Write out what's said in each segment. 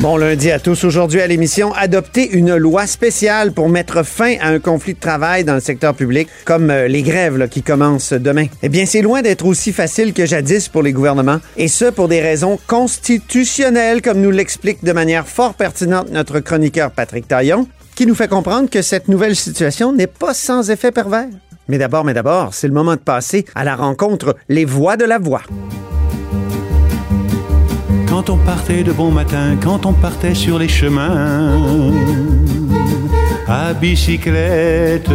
Bon lundi à tous. Aujourd'hui à l'émission, adopter une loi spéciale pour mettre fin à un conflit de travail dans le secteur public, comme euh, les grèves qui commencent demain. Eh bien, c'est loin d'être aussi facile que jadis pour les gouvernements, et ce pour des raisons constitutionnelles, comme nous l'explique de manière fort pertinente notre chroniqueur Patrick Taillon, qui nous fait comprendre que cette nouvelle situation n'est pas sans effet pervers. Mais d'abord, mais d'abord, c'est le moment de passer à la rencontre Les Voix de la Voix. Quand on partait de bon matin, quand on partait sur les chemins, à bicyclette.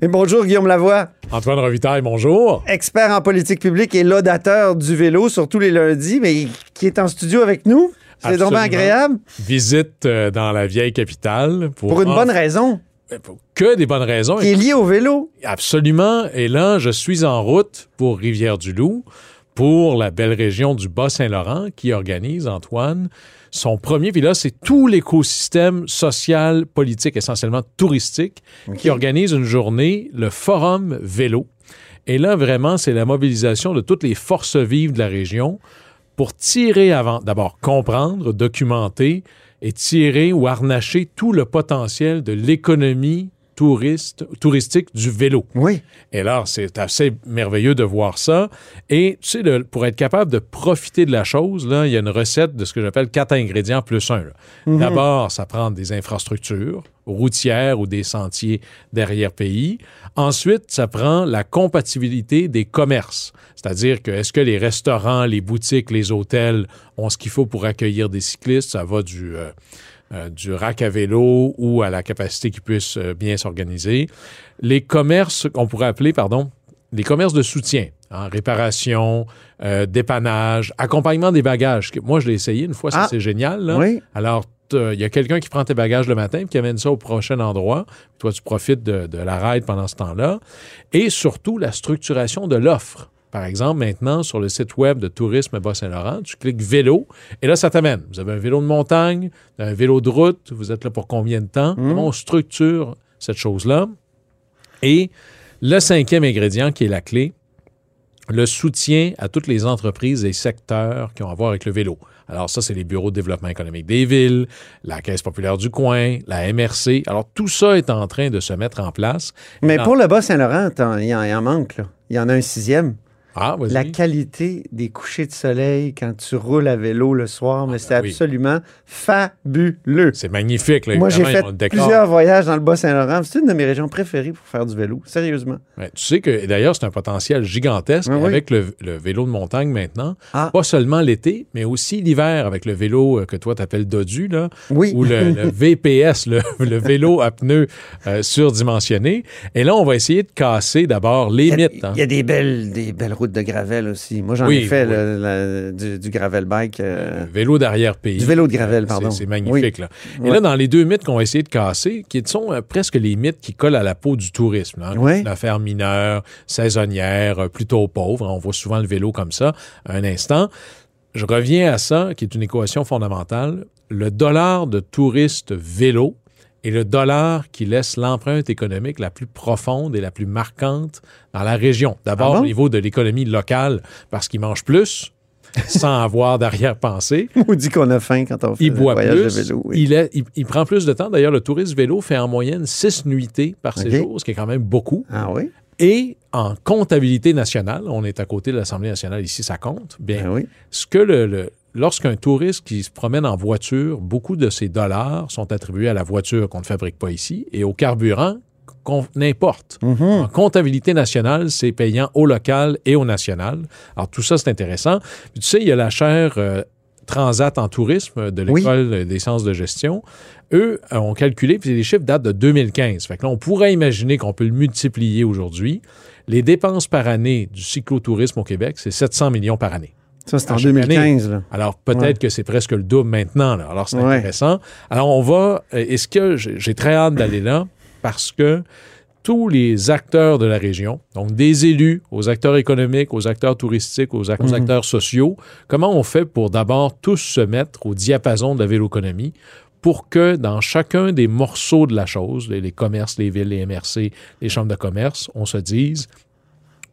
Et bonjour Guillaume Lavoie. Antoine Revitaille, bonjour. Expert en politique publique et laudateur du vélo sur tous les lundis, mais qui est en studio avec nous. C'est donc bien agréable. Visite euh, dans la vieille capitale. Pour, Pour une bonne raison. Pour que des bonnes raisons. Qui est liée au vélo. Absolument. Et là, je suis en route pour Rivière-du-Loup, pour la belle région du Bas-Saint-Laurent, qui organise, Antoine, son premier, puis là, c'est tout l'écosystème social, politique, essentiellement touristique, qui organise une journée, le Forum Vélo. Et là, vraiment, c'est la mobilisation de toutes les forces vives de la région pour tirer avant, d'abord comprendre, documenter et tirer ou harnacher tout le potentiel de l'économie touriste, touristique du vélo. Oui. Et alors, c'est assez merveilleux de voir ça. Et tu sais, le- pour être capable de profiter de la chose, là, il y a une recette de ce que j'appelle quatre ingrédients plus un. là. D'abord, ça prend des infrastructures routières ou des sentiers derrière pays. Ensuite, ça prend la compatibilité des commerces. C'est-à-dire que est-ce que les restaurants, les boutiques, les hôtels ont ce qu'il faut pour accueillir des cyclistes? Ça va du... euh, euh, du rack à vélo ou à la capacité qu'ils puissent euh, bien s'organiser. Les commerces qu'on pourrait appeler, pardon, les commerces de soutien, hein, réparation, euh, dépannage, accompagnement des bagages. Moi, je l'ai essayé une fois, ça Ah. c'est génial. là. Oui. Alors, il y a quelqu'un qui prend tes bagages le matin et qui amène ça au prochain endroit. Toi, tu profites de, de la ride pendant ce temps-là. Et surtout, la structuration de l'offre. Par exemple, maintenant, sur le site web de Tourisme Bas-Saint-Laurent, tu cliques vélo et là, ça t'amène. Vous avez un vélo de montagne, un vélo de route, vous êtes là pour combien de temps? Comment on structure cette chose-là? Et le cinquième ingrédient qui est la clé, le soutien à toutes les entreprises et secteurs qui ont à voir avec le vélo. Alors ça, c'est les bureaux de développement économique des villes, la Caisse populaire du coin, la MRC. Alors tout ça est en train de se mettre en place. Mais pour le Bas-Saint-Laurent, il y, en manque, là. Il y en a un sixième. Ah. La qualité des couchers de soleil quand tu roules à vélo le soir, mais c'est ben oui. absolument fabuleux. C'est magnifique. Là, Moi, j'ai fait plusieurs voyages dans le Bas-Saint-Laurent. C'est une de mes régions préférées pour faire du vélo. Sérieusement. Ouais, tu sais que d'ailleurs, c'est un potentiel gigantesque Oui, oui. avec le, le vélo de montagne maintenant. Ah. Pas seulement l'été, mais aussi l'hiver avec le vélo euh, que toi t'appelles Dodu, là, ou le, le VPS, le, le vélo à pneus euh, surdimensionné. Et là, on va essayer de casser d'abord les Il y, a, mythes. hein. il y a des belles, des belles routes de gravel aussi. Moi, j'en Oui, ai fait oui. le- la- du, du gravel bike. euh, Le vélo d'arrière-pays. Du vélo de gravel, Euh, pardon. C'est magnifique. Là. Et là, dans les deux mythes qu'on va essayer de casser, qui sont euh, presque les mythes qui collent à la peau du tourisme. là. Ouais. Une affaire mineure, saisonnière, euh, plutôt pauvre. On voit souvent le vélo comme ça. Un instant. Je reviens à ça, qui est une équation fondamentale. Le dollar de touriste vélo est le dollar qui laisse l'empreinte économique la plus profonde et la plus marquante dans la région. D'abord Ah bon? au niveau de l'économie locale, parce qu'ils mangent plus sans avoir d'arrière-pensée. On dit qu'on a faim quand on fait Il boit voyage plus. de vélo. oui. il, est- il- il prend plus de temps. D'ailleurs, le tourisme vélo fait en moyenne six nuitées par séjour, ce qui est quand même beaucoup. Ah oui? Et en comptabilité nationale, on est à côté de l'Assemblée nationale, ici ça compte. Bien, Ah oui. ce que le, le- lorsqu'un touriste qui se promène en voiture, beaucoup de ses dollars sont attribués à la voiture qu'on ne fabrique pas ici et au carburant qu'on importe. Mhm. En comptabilité nationale, c'est payant au local et au national. Alors tout ça, c'est intéressant. Puis, tu sais, il y a la chaire euh, Transat en tourisme de Oui. l'École des sciences de gestion. Eux euh, ont calculé, puis les chiffres datent de 2015. Fait que là, on pourrait imaginer qu'on peut le multiplier aujourd'hui. Les dépenses par année du cyclotourisme au Québec, c'est 700 millions par année. Ça, c'est en à chaque 2015. Là. Alors, peut-être Ouais. que c'est presque le double maintenant. là. Alors, c'est Ouais. intéressant. Alors, on va. Est-ce que j'ai très hâte d'aller là parce que tous les acteurs de la région, donc des élus, aux acteurs économiques, aux acteurs touristiques, aux, ac- aux acteurs sociaux, comment on fait pour d'abord tous se mettre au diapason de la véloéconomie pour que dans chacun des morceaux de la chose, les, les commerces, les villes, les MRC, les chambres de commerce, on se dise,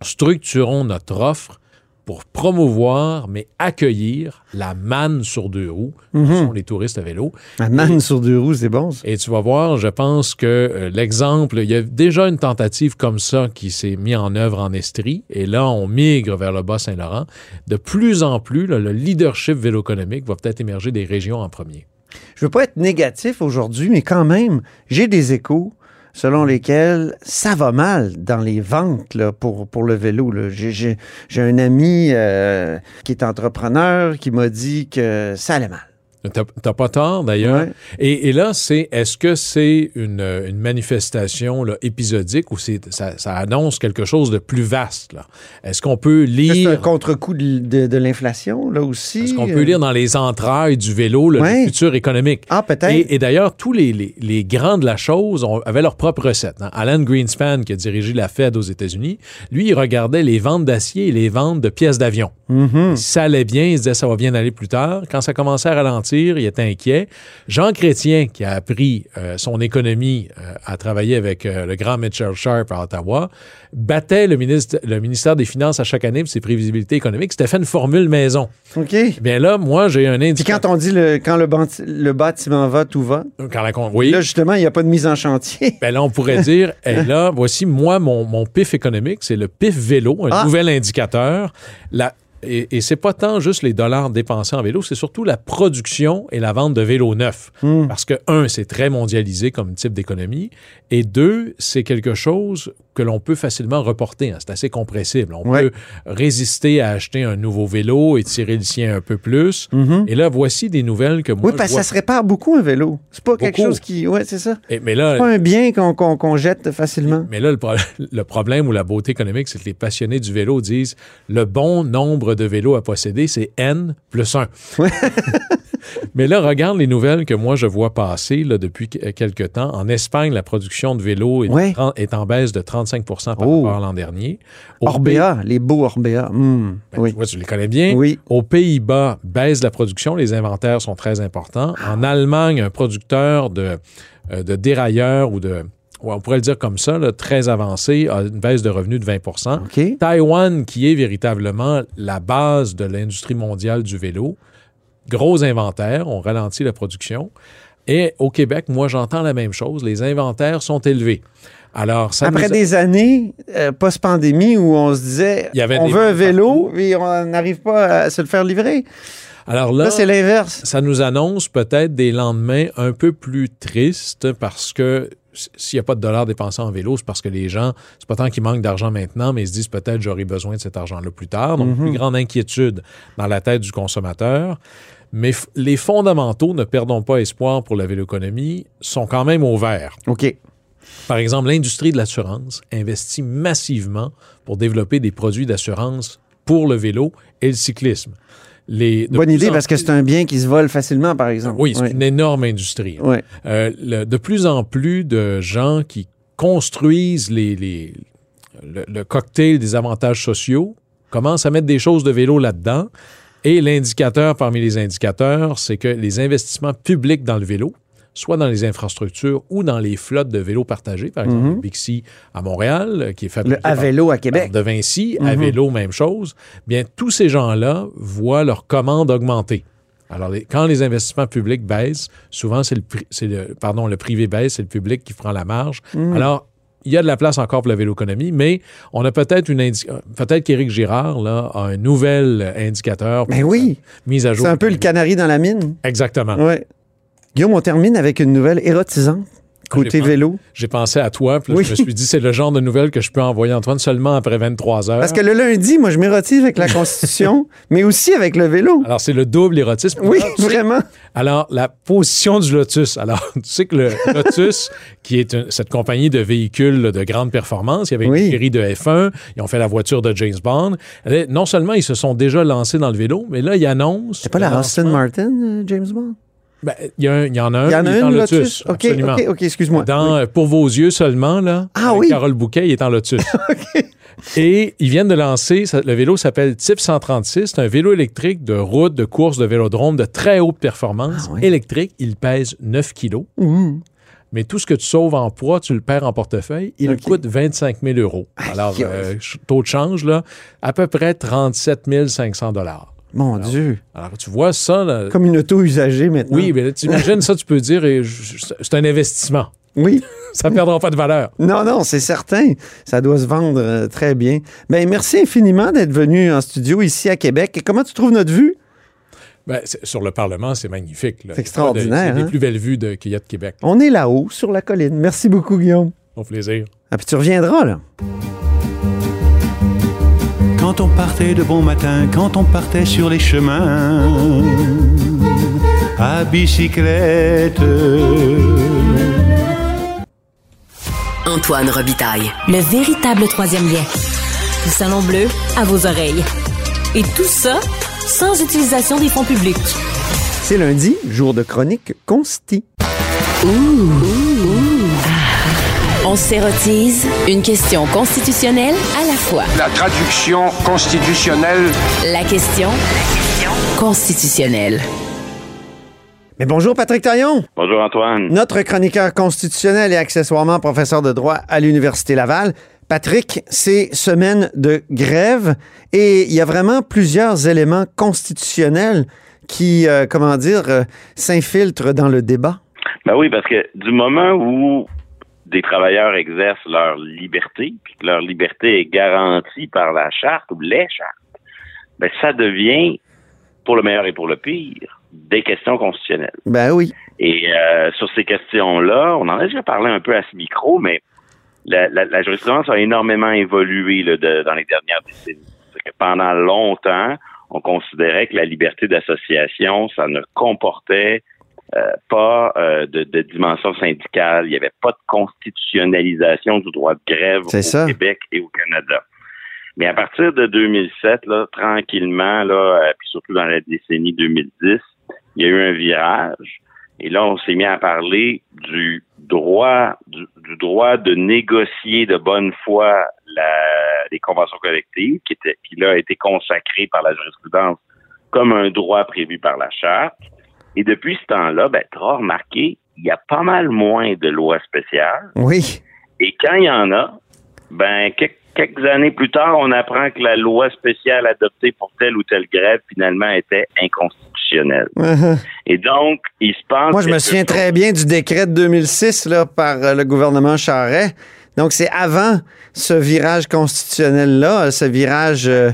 structurons notre offre pour promouvoir, mais accueillir la manne sur deux roues, qui sont les touristes à vélo. La manne sur deux roues, c'est bon, ça. Et tu vas voir, je pense que euh, l'exemple, il y a déjà une tentative comme ça qui s'est mise en œuvre en Estrie, et là, on migre vers le Bas-Saint-Laurent. De plus en plus, là, le leadership vélo-économique va peut-être émerger des régions en premier. Je veux pas être négatif aujourd'hui, mais quand même, j'ai des échos selon lesquels ça va mal dans les ventes là, pour, pour le vélo. j'ai un ami euh, qui est entrepreneur qui m'a dit que ça allait mal. T'as pas tort, d'ailleurs. Ouais. Et, et là, c'est est-ce que c'est une, une manifestation là, épisodique ou ça, ça annonce quelque chose de plus vaste? Est-ce qu'on peut C'est un lire... contre-coup de, de- de l'inflation, là aussi. Est-ce qu'on euh? peut lire dans les entrailles du vélo le, Ouais. futur économique? Ah, peut-être. Et, et d'ailleurs, tous les, les- les grands de la chose ont- avaient leur propre recette. hein. Alan Greenspan, qui a dirigé la Fed aux États-Unis, lui, il regardait les ventes d'acier et les ventes de pièces d'avion. Si ça allait bien, il se disait ça va bien aller plus tard. Quand ça commençait à ralentir, il était inquiet. Jean Chrétien, qui a appris euh, son économie euh, à travailler avec euh, le grand Mitchell Sharp à Ottawa, battait le, ministre, le ministère des Finances à chaque année pour ses prévisibilités économiques. C'était fait une formule maison. OK. Eh Bien là, moi, j'ai un Puis indicateur. quand on dit le, quand le, bâtiment va, tout va. Quand la oui. Là, justement, il n'y a pas de mise en chantier. Ben là, on pourrait dire, et là, voici, moi, mon, mon PIF économique, c'est le PIF vélo, un Ah. nouvel indicateur. La, et, et c'est pas tant juste les dollars dépensés en vélo, c'est surtout la production et la vente de vélos neufs. Hmm. Parce que, un, c'est très mondialisé comme type d'économie, et deux, c'est quelque chose que l'on peut facilement reporter. hein. C'est assez compressible. On Ouais. peut résister à acheter un nouveau vélo et tirer le sien un peu plus. Et là, voici des nouvelles que moi, oui, parce que ça se répare beaucoup, un vélo. C'est pas quelque chose qui. Ouais, c'est ça. Et- mais là, C'est pas un bien qu'on qu'on jette facilement. Mais là, le, pro- le problème ou la beauté économique, c'est que les passionnés du vélo disent le bon nombre de vélos à posséder, c'est N plus 1. Mais là, regarde les nouvelles que moi je vois passer là, depuis que- quelque temps. En Espagne, la production de vélos est, Ouais. tren- est en baisse de 35% par Oh. rapport à l'an dernier. Au Orbea, les beaux Orbea. Hmm, ben, oui. tu vois, tu les connais bien. Oui. Aux Pays-Bas, baisse la production. Les inventaires sont très importants. Ah. En Allemagne, un producteur de, euh, de dérailleurs ou de, ouais, on pourrait le dire comme ça, là, très avancé, a une baisse de revenus de 20 OK. Taïwan, qui est véritablement la base de l'industrie mondiale du vélo, gros inventaire, on ralentit la production. Et au Québec, moi, j'entends la même chose. Les inventaires sont élevés. Alors, ça Après a- des années euh, post-pandémie où on se disait Il y avait on veut un vents vélo et on n'arrive pas à se le faire livrer. Alors là, Là, c'est l'inverse. ça nous annonce peut-être des lendemains un peu plus tristes parce que s'il n'y a pas de dollars dépensés en vélo, c'est parce que les gens, c'est pas tant qu'ils manquent d'argent maintenant, mais ils se disent peut-être j'aurai besoin de cet argent-là plus tard. Donc, plus grande inquiétude dans la tête du consommateur. Mais les fondamentaux, ne perdons pas espoir pour la véloéconomie, sont quand même au vert. OK. Par exemple, l'industrie de l'assurance investit massivement pour développer des produits d'assurance pour le vélo et le cyclisme. Les, Bonne idée parce que c'est un bien qui se vole facilement, par exemple. oui, c'est une énorme industrie. Ouais. Euh, le- de plus en plus de gens qui construisent les, les- le, le cocktail des avantages sociaux commencent à mettre des choses de vélo là-dedans. Et l'indicateur parmi les indicateurs, c'est que les investissements publics dans le vélo, soit dans les infrastructures ou dans les flottes de vélos partagés, par exemple, le Bixi à Montréal, euh, qui est fabriqué. Le à par- vélo à Québec. de Vinci, à Mhm. vélo, même chose. Bien, tous ces gens-là voient leur commande augmenter. Alors, les- quand les investissements publics baissent, souvent, c'est le, pri- c'est le, pardon, le privé baisse, c'est le public qui prend la marge. Mhm. Alors, il y a de la place encore pour la véloéconomie, mais on a peut-être une peut-être qu'Éric Girard là, a un nouvel indicateur pour Mais oui, mise à jour. c'est un peu le canari dans la mine. Exactement. Ouais. Guillaume, on termine avec une nouvelle érotisante. Côté vélo? J'ai pensé à toi, puis là, Oui. je me suis dit, c'est le genre de nouvelle que je peux envoyer Antoine seulement après 23 heures. Parce que le lundi, moi, je m'érotise avec la Constitution, mais aussi avec le vélo. Alors, c'est le double érotisme. Oui, Ah, vraiment. Alors, la position du Lotus. Alors, tu sais que le Lotus, qui est une- cette compagnie de véhicules là, de grande performance, il y avait Oui. une série de F1, ils ont fait la voiture de James Bond. Non seulement ils se sont déjà lancés dans le vélo, mais là, ils annoncent... C'est pas la lancement- Martin, euh, James Bond? Ben, Il y, en a un. Il y en a il est en Lotus. Absolument. OK, OK, excuse-moi. Dans euh, Pour vos yeux seulement, là. Ah oui. Carole Bouquet, il est en Lotus. Et ils viennent de lancer, le vélo s'appelle TIP 136. C'est un vélo électrique de route, de course, de vélodrome de très haute performance. Ah oui. Électrique, il pèse 9 kilos. Mais tout ce que tu sauves en poids, tu le perds en portefeuille. Il coûte 25 000 euros. Alors, euh, taux de change, là, à peu près 37 500 dollars. Mon Dieu. Alors, tu vois ça, là, Comme une auto usagée maintenant. oui, mais là, t'imagines ça, tu peux dire, et c'est un investissement. Oui. Ça ne perdra pas de valeur. Non, non, c'est certain. Ça doit se vendre euh, très bien. Ben, merci infiniment d'être venu en studio ici à Québec. Et comment tu trouves notre vue? Ben, sur le Parlement, c'est magnifique. C'est extraordinaire, C'est hein? les plus belles vues de, qu'il y a de Québec. On est là-haut, sur la colline. Merci beaucoup, Guillaume. Au plaisir. Ah, puis tu reviendras, là. Quand on partait de bon matin, quand on partait sur les chemins, à bicyclette. Antoine Robitaille. Le véritable troisième lien. Le salon bleu à vos oreilles. Et tout ça sans utilisation des fonds publics. C'est lundi, jour de chronique consti. On s'érotise une question constitutionnelle à la fois. La traduction constitutionnelle La question constitutionnelle. Mais bonjour, Patrick Taillon. Bonjour Antoine. Notre chroniqueur constitutionnel et accessoirement professeur de droit à l'Université Laval. Patrick, c'est semaine de grève et il y a vraiment plusieurs éléments constitutionnels qui, euh, comment dire, euh, s'infiltrent dans le débat. Ben oui, parce que du moment où des travailleurs exercent leur liberté, puis que leur liberté est garantie par la charte ou les chartes, ben ça devient, pour le meilleur et pour le pire, des questions constitutionnelles. Ben oui. Et euh, sur ces questions-là, on en a déjà parlé un peu à ce micro, mais la, la- la jurisprudence a énormément évolué là, de- dans les dernières décennies. Que pendant longtemps, on considérait que la liberté d'association, ça ne comportait euh, pas euh, de, de dimension syndicale. Il n'y avait pas de constitutionnalisation du droit de grève au ça. Québec et au Canada. Mais à partir de 2007, là, tranquillement, là, euh, puis surtout dans la décennie 2010, il y a eu un virage. Et là, on s'est mis à parler du droit, du, du droit de négocier de bonne foi la, les conventions collectives, qui, était, qui là a été consacré par la jurisprudence comme un droit prévu par la charte. Et depuis ce temps-là, ben, tu remarqué, il y a pas mal moins de lois spéciales. Oui. Et quand il y en a, ben, quelques, années plus tard, on apprend que la loi spéciale adoptée pour telle ou telle grève, finalement, était inconstitutionnelle. Et donc, il se passe... Moi, je me souviens chose- très bien du décret de 2006 là, par euh, le gouvernement Charret. Donc, c'est avant ce virage constitutionnel-là, ce virage euh,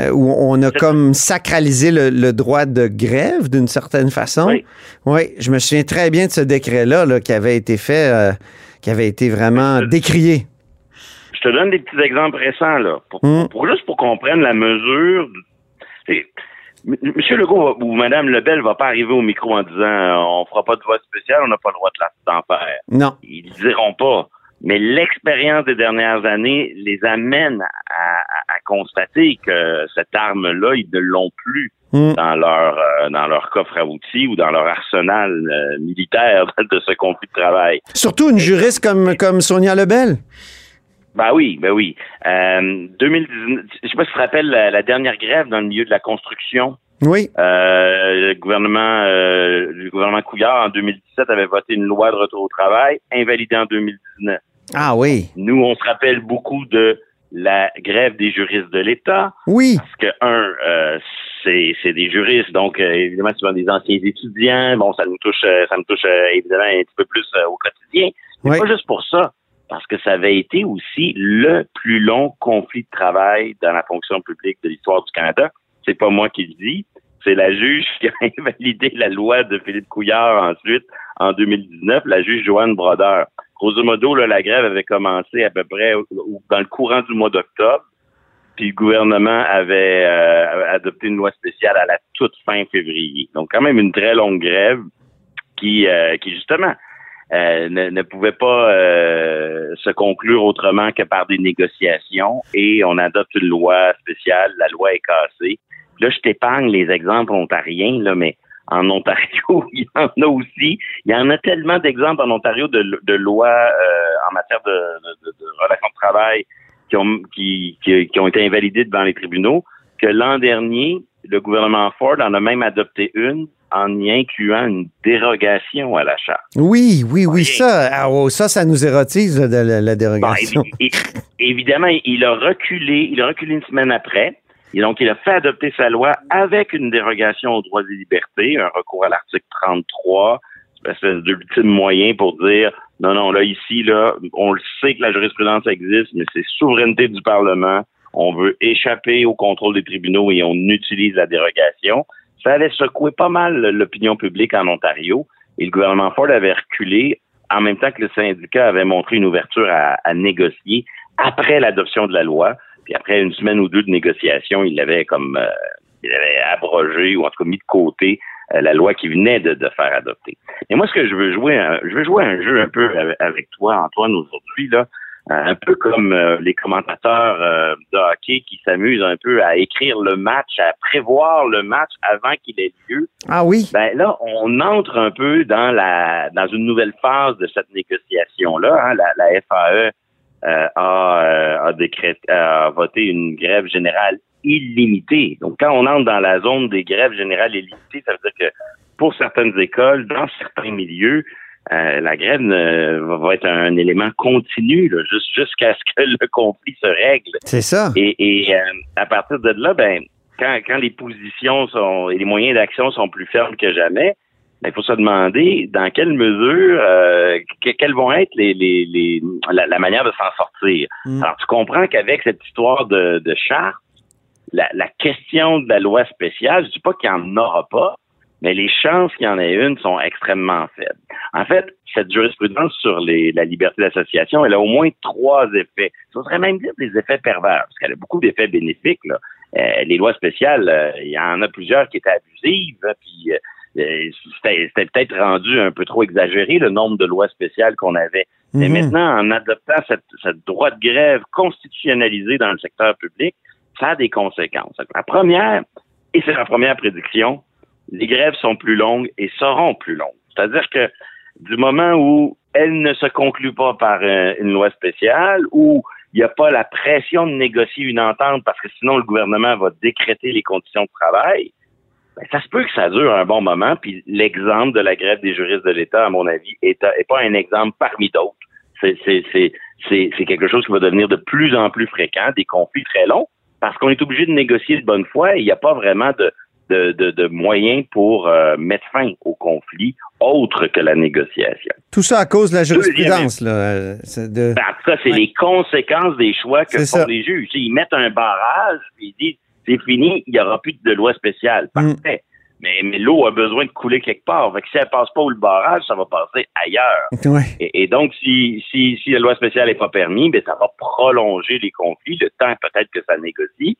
euh, où on a comme sacralisé le, le droit de grève d'une certaine façon. Oui. Oui, je me souviens très bien de ce décret-là là, qui avait été fait, euh, qui avait été vraiment décrié. Je te donne des petits exemples récents, là, pour, Mm. pour- juste pour qu'on prenne la mesure. du- tu sais, M- Monsieur Legault ou Madame Lebel va pas arriver au micro en disant on fera pas de vote spécial, on n'a pas le droit de la- d'en faire. Non. Ils le diront pas. Mais l'expérience des dernières années les amène à, à- à constater que cette arme-là, ils ne l'ont plus Mm. dans leur euh, dans leur coffre à outils ou dans leur arsenal euh, militaire de ce conflit de travail. Surtout une juriste comme, comme Sonia Lebel. Ben oui, ben oui. Euh, 2019, je sais pas si tu te rappelles la, la dernière grève dans le milieu de la construction. Oui. Euh, le gouvernement, euh, le gouvernement Couillard en 2017 avait voté une loi de retour au travail invalidée en 2019. Ah oui. Nous, on se rappelle beaucoup de la grève des juristes de l'État Oui. parce que un, euh, c'est c'est des juristes, donc euh, évidemment souvent des anciens étudiants. Bon, ça nous touche, euh, ça nous touche évidemment un petit peu plus au quotidien. Mais Oui. pas juste pour ça, parce que ça avait été aussi le plus long conflit de travail dans la fonction publique de l'histoire du Canada. C'est pas moi qui le dis, c'est la juge qui a invalidé la loi de Philippe Couillard ensuite en 2019, la juge Joanne Brodeur. Grosso modo, là, la grève avait commencé à peu près dans le courant du mois d'octobre, puis le gouvernement avait euh, adopté une loi spéciale à la toute fin février. Donc quand même une très longue grève qui, euh, qui justement euh, ne, ne pouvait pas euh, se conclure autrement que par des négociations et on adopte une loi spéciale, la loi est cassée. Là, je t'épargne les exemples ontariens, là, mais En Ontario, il y en a aussi. Il y en a tellement d'exemples en Ontario de, lois euh, en matière de, de, relations de travail qui ont, qui, qui ont été invalidées devant les tribunaux que l'an dernier, le gouvernement Ford en a même adopté une en y incluant une dérogation à la charte. Oui, oui, oui, ça, ah, oh, ça, ça nous érotise de la, la dérogation. Bon, évi- évidemment, il a reculé, il a reculé une semaine après. Et donc, il a fait adopter sa loi avec une dérogation aux droits et libertés, un recours à l'article 33, une espèce d'ultime moyen pour dire non, non, là, ici, là, on le sait que la jurisprudence existe, mais c'est souveraineté du Parlement. On veut échapper au contrôle des tribunaux et on utilise la dérogation. Ça avait secoué pas mal l'opinion publique en Ontario et le gouvernement Ford avait reculé en même temps que le syndicat avait montré une ouverture à, négocier après l'adoption de la loi. Puis après une semaine ou deux de négociation, il avait comme euh, il avait abrogé ou en tout cas mis de côté euh, la loi qui venait de, faire adopter. Et moi, ce que je veux jouer, je veux jouer un jeu un peu avec toi, Antoine, aujourd'hui, là, un peu comme euh, les commentateurs euh, de hockey qui s'amusent un peu à écrire le match, à prévoir le match avant qu'il ait lieu. Ah oui. Ben là, on entre un peu dans la dans une nouvelle phase de cette négociation là. Hein. La, la, FAE euh, a, a, décrété, a voté une grève générale illimitée. Donc, quand on entre dans la zone des grèves générales illimitées, ça veut dire que pour certaines écoles, dans certains milieux, euh, la grève euh, va être un, élément continu là, jusqu'à ce que le conflit se règle. C'est ça. Et, et euh, à partir de là, ben, quand, quand les positions sont et les moyens d'action sont plus fermes que jamais, ben, il faut se demander dans quelle mesure, euh, que, quelles vont être les, les, les la, la, manière de s'en sortir. Mm. Alors, tu comprends qu'avec cette histoire de, de charte, la, la, question de la loi spéciale, je dis pas qu'il n'y en aura pas, mais les chances qu'il y en ait une sont extrêmement faibles. En fait, cette jurisprudence sur les, la liberté d'association, elle a au moins trois effets. Je voudrais même dire des effets pervers, parce qu'elle a beaucoup d'effets bénéfiques. Là. Euh, les lois spéciales, euh, il y en a plusieurs qui étaient abusives, hein, puis euh, c'était peut-être rendu un peu trop exagéré le nombre de lois spéciales qu'on avait. Mais maintenant, en adoptant cette, cette droit de grève constitutionnalisée dans le secteur public, ça a des conséquences. La première, et c'est la première prédiction, les grèves sont plus longues et seront plus longues. C'est-à-dire que du moment où elles ne se concluent pas par euh, une loi spéciale, où il n'y a pas la pression de négocier une entente parce que sinon le gouvernement va décréter les conditions de travail, ben, ça se peut que ça dure un bon moment. Puis l'exemple de la grève des juristes de l'État, à mon avis, est, est pas un exemple parmi d'autres. C'est quelque chose qui va devenir de plus en plus fréquent, des conflits très longs, parce qu'on est obligé de négocier de bonne foi et il n'y a pas vraiment de, de, de, de, moyens pour euh, mettre fin au conflit autre que la négociation. Tout ça à cause de la jurisprudence. Là, de... ben, en tout cas, c'est ouais. les conséquences des choix que font ça. les juges. Ils mettent un barrage, puis ils disent c'est fini, il n'y aura plus de loi spéciale. Parfait. Mm. Mais, mais l'eau a besoin de couler quelque part. Fait que si elle passe pas où le barrage, ça va passer ailleurs. Ouais. Et, et, donc, si, si, si la loi spéciale n'est pas permise, ben, ça va prolonger les conflits, le temps peut-être que ça négocie.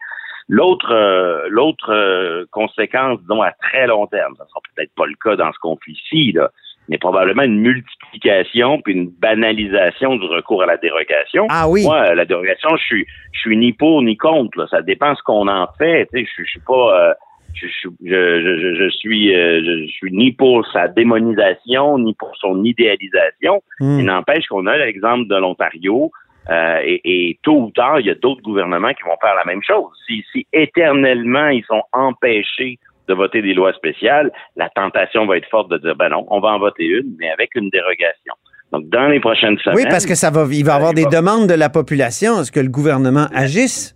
L'autre euh, l'autre euh, conséquence, disons, à très long terme, ça sera peut-être pas le cas dans ce conflit-ci, là, mais probablement une multiplication puis une banalisation du recours à la dérogation. Ah oui. Moi, la dérogation, je suis je suis ni pour ni contre. Là. Ça dépend ce qu'on en fait. Tu sais, je, je suis pas euh, je, je, je, je, suis je, suis ni pour sa démonisation ni pour son idéalisation. Mm. Il n'empêche qu'on a l'exemple de l'Ontario. Euh, et, et, tôt ou tard, il y a d'autres gouvernements qui vont faire la même chose. Si, si éternellement ils sont empêchés de voter des lois spéciales, la tentation va être forte de dire ben non, on va en voter une, mais avec une dérogation. Donc, dans les prochaines semaines. Oui, parce que ça va, il va y avoir des demandes de la population. Est-ce que le gouvernement agisse?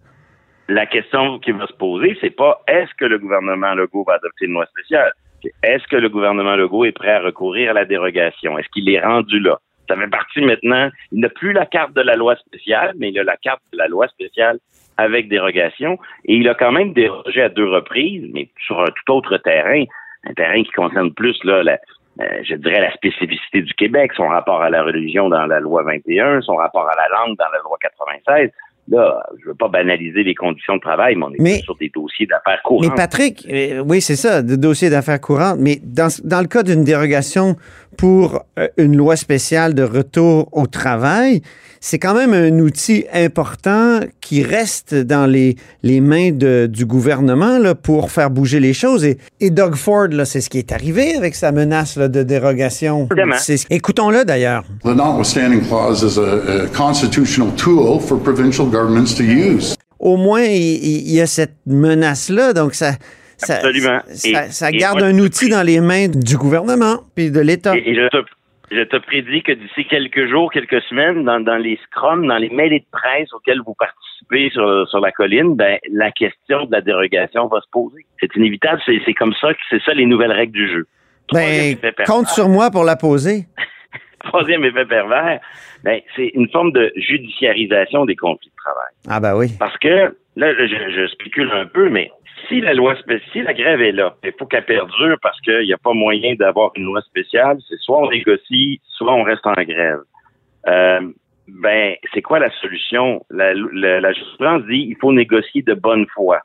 La question qui va se poser, c'est pas est-ce que le gouvernement Legault va adopter une loi spéciale? Est-ce que le gouvernement Legault est prêt à recourir à la dérogation? Est-ce qu'il est rendu là? Ça fait partie maintenant, il n'a plus la carte de la loi spéciale, mais il a la carte de la loi spéciale avec dérogation. Et il a quand même dérogé à deux reprises, mais sur un tout autre terrain, un terrain qui concerne plus là, la, euh, je dirais la spécificité du Québec, son rapport à la religion dans la loi 21, son rapport à la langue dans la loi 96. Là, je veux pas banaliser les conditions de travail, mais on est mais, sur des dossiers d'affaires courantes. Mais Patrick, euh, oui, c'est ça, des dossiers d'affaires courantes. Mais dans, dans le cas d'une dérogation pour euh, une loi spéciale de retour au travail, c'est quand même un outil important qui reste dans les, les mains de- du gouvernement là, pour faire bouger les choses. Et, et Doug Ford, là, c'est ce qui est arrivé avec sa menace là, de dérogation. Écoutons-le d'ailleurs. The notwithstanding clause is a, a constitutional tool for provincial governments to use. Au moins, il, il- il y a cette menace-là, donc ça, ça, Absolument. ça, Et- ça et garde moi, un outil dans les mains du gouvernement puis de l'État. Et, et je, te, je te prédis que d'ici quelques jours, quelques semaines, dans, dans les scrums, dans les mails de presse auxquels vous participez sur, sur la colline, ben, la question de la dérogation va se poser. C'est inévitable, c'est comme ça que c'est ça les nouvelles règles du jeu. Troisième Ben, effet pervers- compte sur moi pour la poser. Troisième effet pervers, ben, c'est une forme de judiciarisation des conflits de travail. Ah ben oui. Parce que, là, je, je spécule un peu, mais si la loi spé- si la grève est là, il faut qu'elle perdure parce qu'il n'y a pas moyen d'avoir une loi spéciale, c'est soit on négocie, soit on reste en grève. Euh, ben, c'est quoi la solution? La, la, la jurisprudence dit il faut négocier de bonne foi.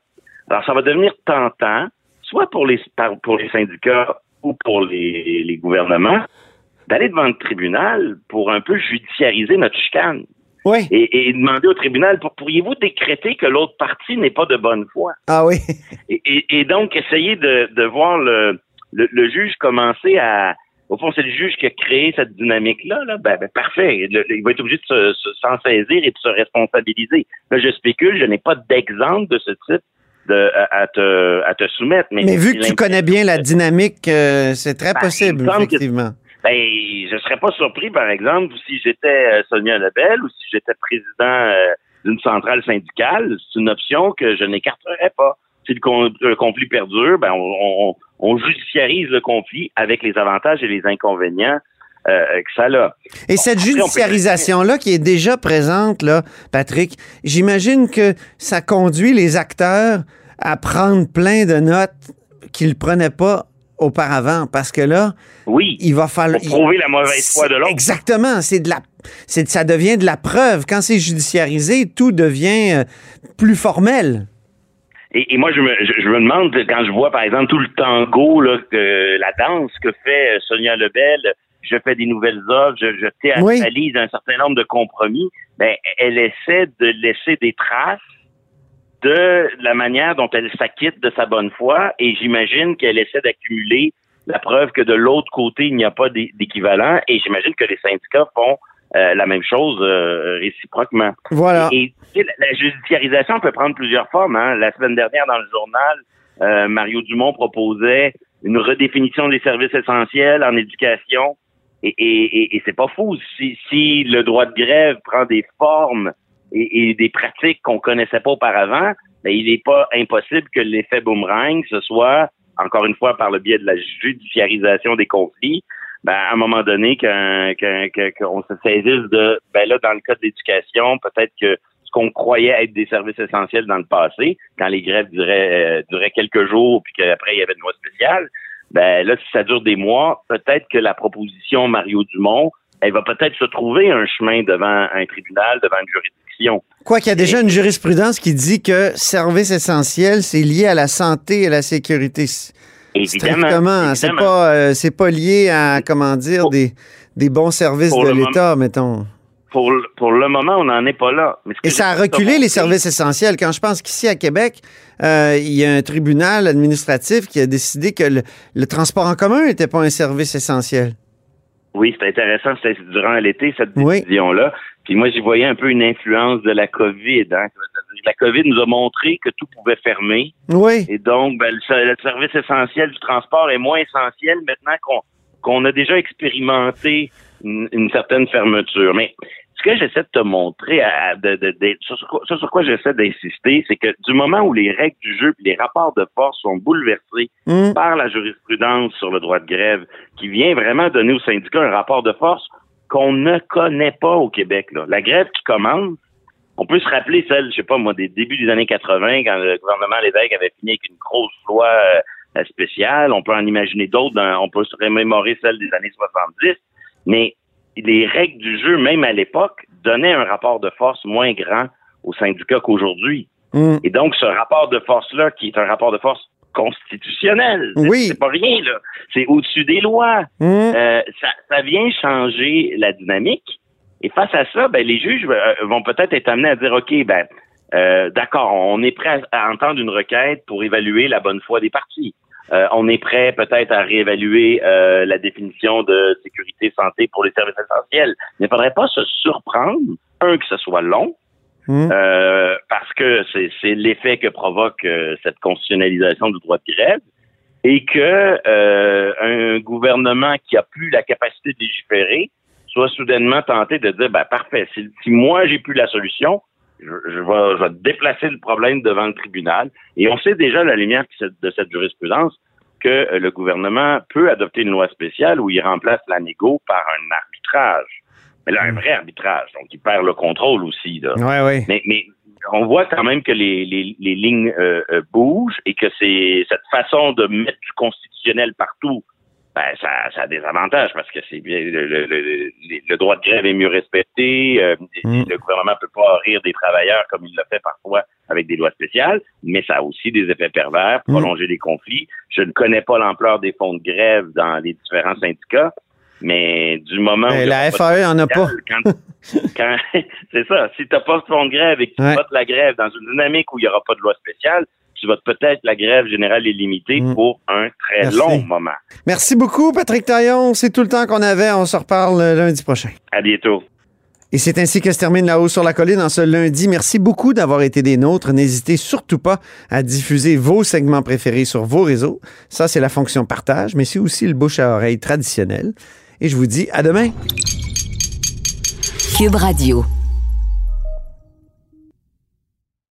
Alors, ça va devenir tentant, soit pour les, pour les syndicats ou pour les, les gouvernements, d'aller devant le tribunal pour un peu judiciariser notre chicane Oui. et, et demander au tribunal pour pourriez-vous décréter que l'autre partie n'est pas de bonne foi? Ah oui. et, et- et donc essayer de, de voir le, le, le juge commencer à au fond c'est le juge qui a créé cette dynamique là là ben, ben, parfait Le- il va être obligé de se- se- s'en saisir et de se responsabiliser là je spécule je n'ai pas d'exemple de ce type de, à, à te, à te soumettre mais, Mais vu que tu connais bien la dynamique, euh, c'est très Ben, possible, que- effectivement. Ben, je serais pas surpris, par exemple, si j'étais euh, Sonia Lebel ou si j'étais président euh, d'une centrale syndicale. C'est une option que je n'écarterais pas. Si le, con- le conflit perdure, ben, on, on, on judiciarise le conflit avec les avantages et les inconvénients euh, que ça a. Et cette judiciarisation-là qui est déjà présente, là, Patrick, j'imagine que ça conduit les acteurs à prendre plein de notes qu'ils ne prenaient pas auparavant. Parce que là, Oui, il va falloir. pour prouver la mauvaise foi de l'autre. Exactement. C'est de la. c'est- ça devient de la preuve. Quand c'est judiciarisé, tout devient euh, plus formel. Et, et moi, je me, je, je me demande, quand je vois, par exemple, tout le tango, là, que, la danse que fait euh, Sonia Lebel, je fais des nouvelles offres, je, je théâtralise un certain nombre de compromis, ben, elle essaie de laisser des traces de la manière dont elle s'acquitte de sa bonne foi et j'imagine qu'elle essaie d'accumuler la preuve que de l'autre côté, il n'y a pas d'é- d'équivalent et j'imagine que les syndicats font euh, la même chose euh, réciproquement. Voilà. Et, la, la judiciarisation peut prendre plusieurs formes. Hein. La semaine dernière, dans le journal, euh, Mario Dumont proposait une redéfinition des services essentiels en éducation. Et, et, et, et c'est pas fou. Si, si le droit de grève prend des formes et, et des pratiques qu'on connaissait pas auparavant, ben, il n'est pas impossible que l'effet boomerang, ce soit, encore une fois, par le biais de la judiciarisation des conflits, ben, à un moment donné, qu'on se saisisse de, ben là, dans le cas de l'éducation, peut-être que ce qu'on croyait être des services essentiels dans le passé, quand les grèves duraient, euh, duraient quelques jours, puis qu'après il y avait une loi spéciale, ben là, si ça dure des mois, peut-être que la proposition Mario Dumont, elle va peut-être se trouver un chemin devant un tribunal, devant une juridiction. Quoi qu'il y a déjà une jurisprudence qui dit que service essentiel, c'est lié à la santé et à la sécurité. Évidemment. C'est pas, euh, pas lié à, comment dire, Pour- des, des bons services de l'État, mettons. Pour, le- pour le moment, on n'en est pas là. Mais Et ça a reculé les services essentiels. Quand je pense qu'ici à Québec, euh, il y a un tribunal administratif qui a décidé que le, le transport en commun n'était pas un service essentiel. Oui, c'est intéressant. C'était durant l'été, cette Oui. décision-là. Puis moi, j'y voyais un peu une influence de la COVID. Hein. La COVID nous a montré que tout pouvait fermer. Oui. Et donc, ben, le, le service essentiel du transport est moins essentiel maintenant qu'on qu'on a déjà expérimenté une, une certaine fermeture. Mais ce que j'essaie de te montrer, à, de, de, de- sur, sur quoi- sur sur quoi j'essaie d'insister, c'est que du moment où les règles du jeu et les rapports de force sont bouleversés Hum. par la jurisprudence sur le droit de grève, qui vient vraiment donner aux syndicats un rapport de force qu'on ne connaît pas au Québec. Là. La grève qui commence, on peut se rappeler celle, je sais pas moi, des débuts des années 80, quand le gouvernement Lévesque avait fini avec une grosse loi euh, spéciale. On peut en imaginer d'autres. dans- on peut se remémorer celle des années 70. Mais les règles du jeu, même à l'époque, donnaient un rapport de force moins grand aux syndicats qu'aujourd'hui. Hum. Et donc, ce rapport de force-là, qui est un rapport de force constitutionnel. Oui. C'est pas rien, là. C'est au-dessus des lois. Hum. Euh, ça, ça vient changer la dynamique. Et face à ça, ben, les juges euh, vont peut-être être amenés à dire, OK, ben, euh, d'accord, on est prêt à, à entendre une requête pour évaluer la bonne foi des partis. Euh, on est prêt peut-être à réévaluer euh, la définition de sécurité santé pour les services essentiels. Il ne faudrait pas se surprendre, un, que ce soit long, Hum. euh, parce que c'est l'effet que provoque euh, cette constitutionnalisation du droit de grève, et que euh, un gouvernement qui a plus la capacité de légiférer soit soudainement tenté de dire ben parfait, si, si moi j'ai plus la solution, je, je vais, je vais déplacer le problème devant le tribunal. Et on sait déjà à la lumière de cette- de cette jurisprudence que euh, le gouvernement peut adopter une loi spéciale où il remplace la négo par un arbitrage. Mais là, un vrai arbitrage, donc il perd le contrôle aussi. Là. Ouais, ouais. Mais, mais on voit quand même que les, les, les lignes euh, euh, bougent et que c'est cette façon de mettre du constitutionnel partout, ben, ça, ça a des avantages parce que c'est bien le, le, le, le droit de grève est mieux respecté. euh, Mm. Le gouvernement peut pas rire des travailleurs comme il le fait parfois avec des lois spéciales, mais ça a aussi des effets pervers, Mm. prolonger les conflits. Je ne connais pas l'ampleur des fonds de grève dans les différents syndicats, mais du moment où Ben, y la FAE en a pas. quand, quand- c'est ça. Si t'as pas de fonds de grève et que tu Ouais. votes la grève dans une dynamique où il n'y aura pas de loi spéciale, tu votes peut-être la grève générale illimitée Mm. pour un très Merci. long moment. Merci beaucoup, Patrick Taillon. C'est tout le temps qu'on avait. On se reparle lundi prochain. À bientôt. Et c'est ainsi que se termine La Haut sur la Colline en ce lundi. Merci beaucoup d'avoir été des nôtres. N'hésitez surtout pas à diffuser vos segments préférés sur vos réseaux. Ça, c'est la fonction partage, mais c'est aussi le bouche à oreille traditionnel. Et je vous dis à demain. Cube Radio.